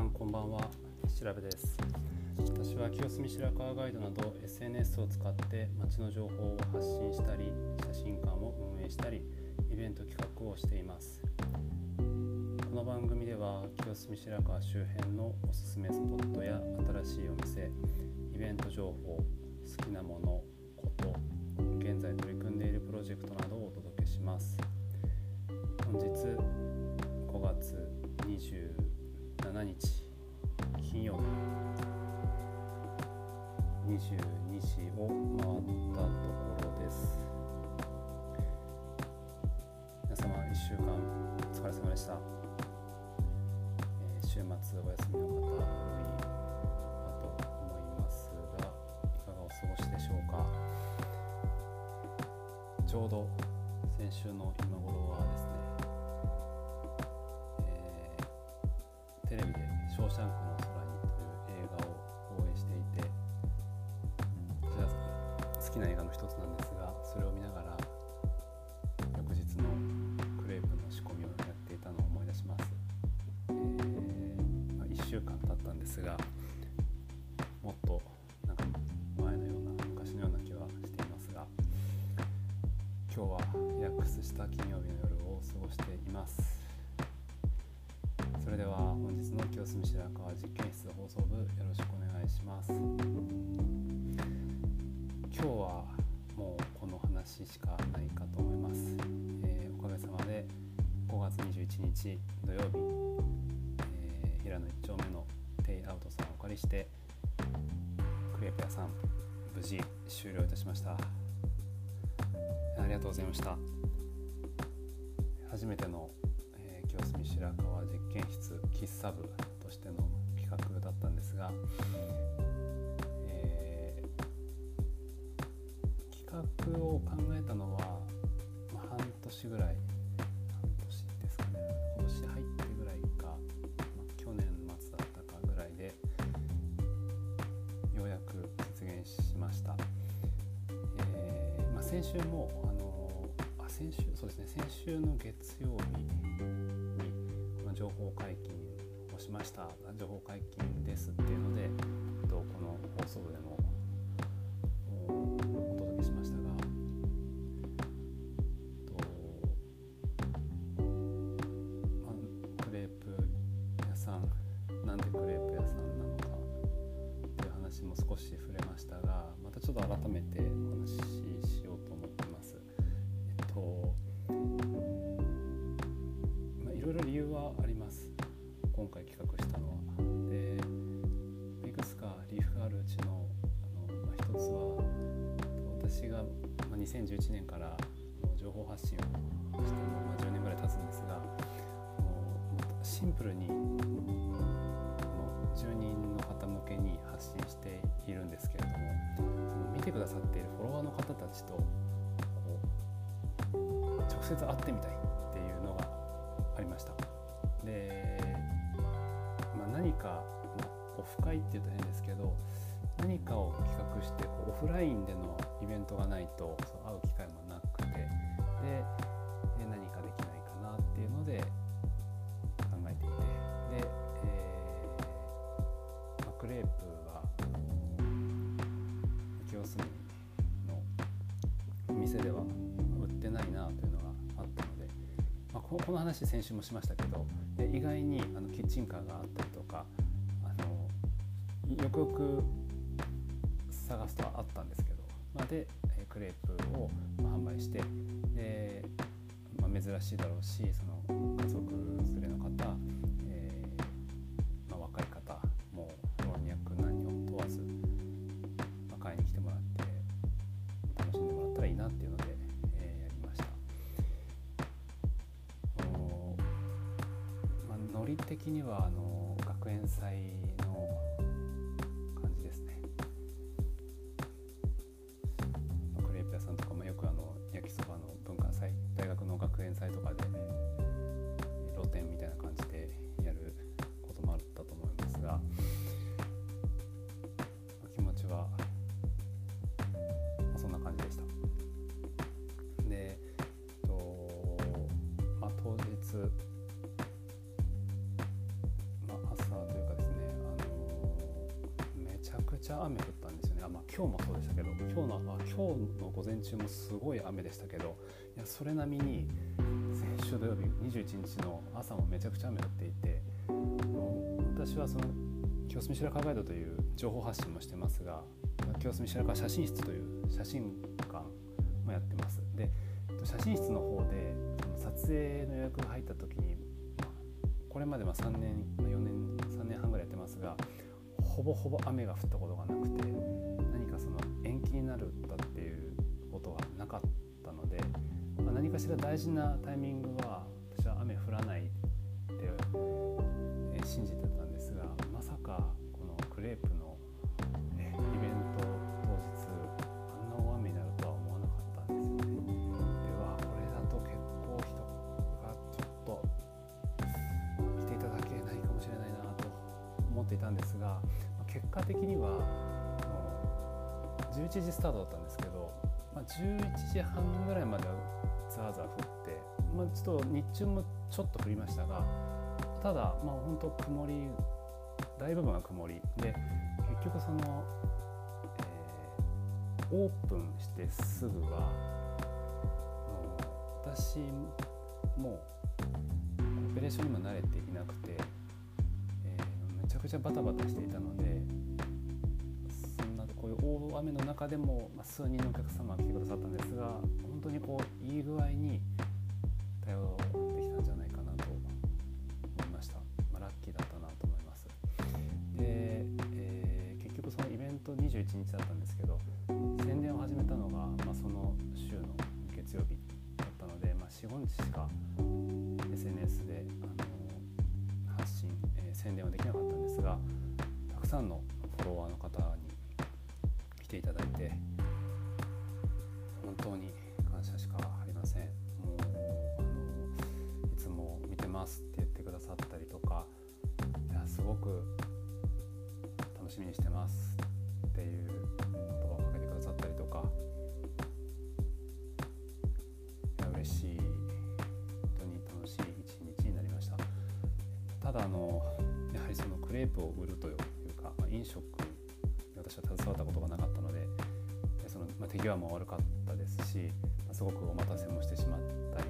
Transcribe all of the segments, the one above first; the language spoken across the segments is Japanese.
んこんばんは。調べです。私は清澄白河ガイドなど SNS を使って街の情報を発信したり写真館を運営したりイベント企画をしています。この番組では清澄白河周辺のおすすめスポットや新しいお店イベント情報好きなものこと現在取り組んでいるプロジェクトなどをお届けします。本日5月27日金曜日22時を回ったところです。皆様1週間お疲れ様でした、えー週末お休みの方多いかと思いますがいかがお過ごしでしょうか。ちょうど先週の今シャンクの空に」という映画を放映していてこちら好きな映画の一つなんですがそれを見ながら翌日のクレープの仕込みをやっていたのを思い出します、えーまあ、1週間経ったんですがもっとなんか前のような昔のような気はしていますが今日はリラックスした金曜日の夜を過ごしています。それでは本日清澄白河実験室放送部よろしくお願いします。今日はもうこの話しかないかと思います、えーおかげさまで5月21日土曜日、えー平野1丁目のテイアウトさんをお借りしてクレープ屋さん無事終了いたしました。ありがとうございました。初めての、えー清澄白河実験室喫茶部としての企画だったんですが、えー企画を考えたのは、まあ、半年ぐらい半年ですかね。今年入ってぐらいか、まあ去年末だったかぐらいでようやく実現しました、えーまあ、先週もあのあ先週そうですね先週の月曜日情報解禁をしました。情報解禁ですっていうので、えっと、この放送部でもおお届けしました。2011年からの情報発信をしても、まあ、10年ぐらい経つんですがもうシンプルに住人の方向けに発信しているんですけれどもその見てくださっているフォロワーの方たちとこう直接会ってみたいっていうのがありました。で、まあ、何か、まあ、オフ会っていうと変ですけど何かを企画してこうオフラインでのイベントがないとそう会う機会もなくてでで何かできないかなっていうので考えていてで、えーまあ、クレープは清澄のお店では売ってないなというのがあったので、まあ、この話先週もしましたけどで意外にあのキッチンカーがあったりとかあのよくよく探すとあったんですけど、まあ、でクレープを、販売してで、まあ、珍しいだろうしその家族連れの方、えーまあ、若い方もう老若男女問わず、まあ、買いに来てもらって楽しんでもらったらいいなっていうので、えーやりました。おまあ、ノリ的にはあの学園祭のちゃ雨降ったんですよね。あ、まあ、今日もそうでしたけど今日のあ今日の午前中もすごい雨でしたけどいやそれ並みに先週土曜日21日の朝もめちゃくちゃ雨降っていて私はその清澄白河ガイドという情報発信もしてますが清澄白河写真室という写真館もやってます。で写真室の方で撮影の予約が入った時にこれまでは3年4年3年半ぐらいやってますがほぼほぼ雨が降ったことがなくて何かその延期になるだっていうことがなかったので、まあ、何かしら大事なタイミングは私は雨降らないって、え信じてたんですがまさかこのクレープの、イベント当日あんな大雨になるとは思わなかったんですよね。ではこれだと結構人がちょっと来ていただけないかもしれないなと思っていたんですが結果的には11時スタートだったんですけど、まあ、11時半ぐらいまではザーザー降って、まあ、ちょっと日中もちょっと降りましたがただまあ本当曇り大部分は曇り。で結局その、えー、オープンしてすぐは私もうオペレーションにも慣れていなくてちゃバタバタしていたのでそんなこういう大雨の中でも、ま、数人のお客様が来てくださったんですが本当にこういい具合に対応できたんじゃないかなと思いました、まあ、ラッキーだったなと思います。で、えー、結局そのイベント21日だったんですけど宣伝を始めたのが、まあ、その週の月曜日だったので、まあ、45日しか SNS で、えー、宣伝はできなかったんですがたくさんのフォロワーの方に来ていただいて本当に感謝しかありません。もうあのいつも見てますって言ってくださったりとかいやすごくプを売るというか、まあ、飲食に私は携わったことがなかったのでその、まあ、手際も悪かったですし、まあ、すごくお待たせもしてしまったり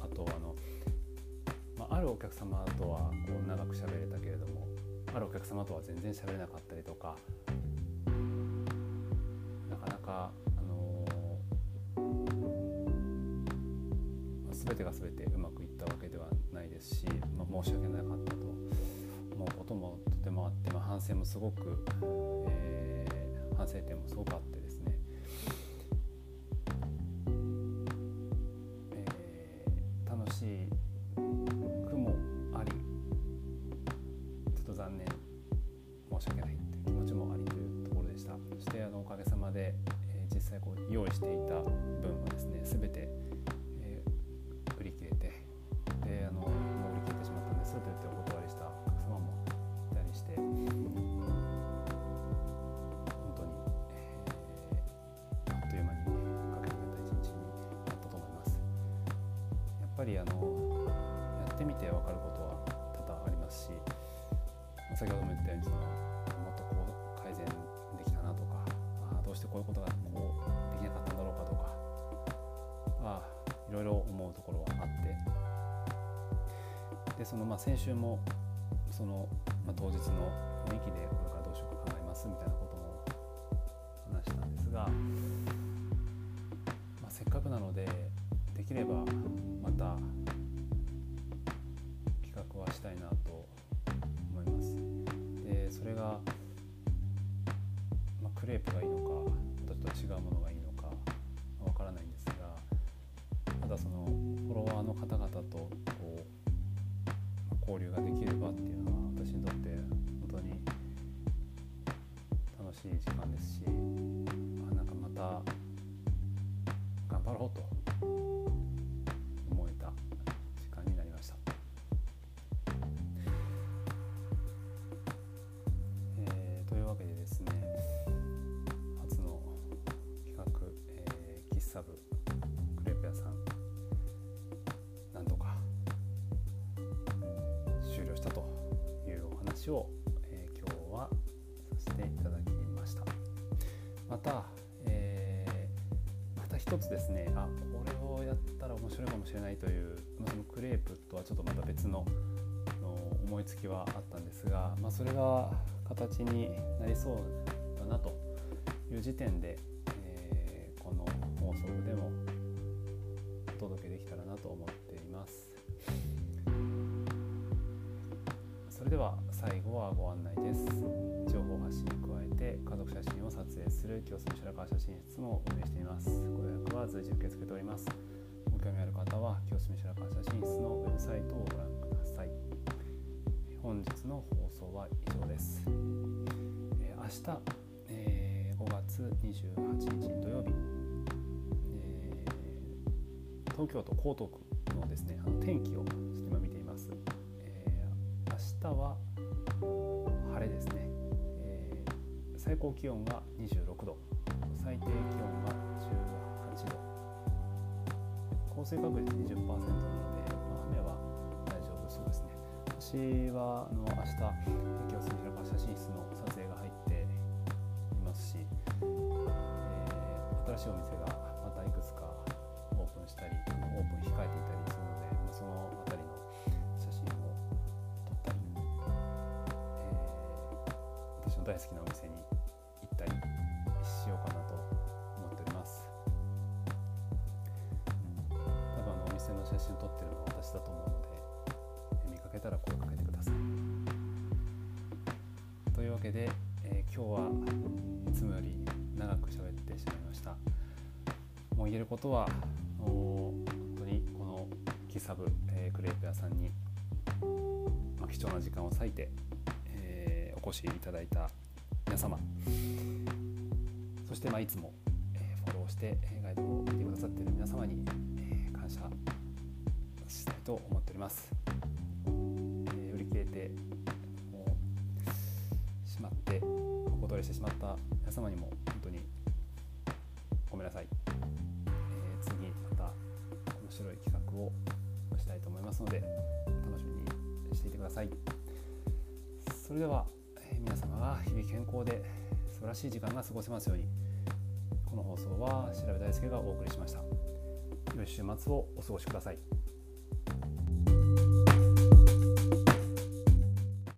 あとあの、まあ、るお客様とはこう長く喋れたけれどもあるお客様とは全然喋れなかったりとかなかなか全てが全てうまくいったわけではないですし、まあ、申し訳なかったと。思うこともとてもあって、まあ、反省もすごく、えー、反省点もすごくあってですね、えー、楽しい句もありちょっと残念申し訳ないという気持ちもありというところでした。そしてあのおかげさまで、えー、実際こう用意していた分はですね全て先ほども言ったようにそのもっとこう改善できたなとかあどうしてこういうことがこうできなかったんだろうかとかあいろいろ思うところはあって。でそのまあ先週もその、まあ、当日の雰囲気でこれからどうしようか考えますみたいなことも話したんですが、まあ、せっかくなのでできればまた企画はしたいなと思います。それが、まあ、クレープがいいのかちょっと違うものがいいのかわからないんですがただそのフォロワーの方々とこう交流ができる場っていうのは私にとって本当に楽しい時間ですしあなんかまた頑張ろうとを、えー、今日はさせていただきます。また、えー、また一つですねあこれをやったら面白いかもしれないという、まあ、そのクレープとはちょっとまた別の思いつきはあったんですが、まあ、それが形になりそうだなという時点で、えー、この放送でもお届けできたらなと思ってはご案内です情報発信に加えて家族写真を撮影する清澄白河写真室も運営しています。ご予約は随時受け付けております。ご興味ある方は清澄白河写真室のウェブサイトをご覧ください。本日の放送は以上です、えー、明日、えー、5月28日土曜日、えー、東京都江東区のですねあの天気を今見ています、えー、明日は晴れですね、えー、最高気温が26度。最低気温が18度。降水確率20%なので、まあ、雨は大丈夫そうですね。私はあの明日清澄白河写真室の撮影が入っていますし、えー、新しいお店が大好きなお店に行ったりしようかなと思っております。多分あのお店の写真撮ってるのは私だと思うので見かけたら声かけてください。というわけで、えー、今日はいつもより長く喋ってしまいました。もう言えることは本当にこのキサブ、えー、クレープ屋さんに、まあ、貴重な時間を割いて、お越しいただいた皆様。そして、まあ、いつも、え、フォローしてガイドを見てくださっている皆様に、え、感謝したいと思っております。消えてもうしまってお断りしてしまった皆様にも本当にごめんなさい、えー、次また面白い企画をしたいと思いますので楽しみにしていてください。それでは、えー、皆様が日々健康で素晴らしい時間が過ごせますようにこの放送は調べ大輔がお送りしました良い週末をお過ごしください。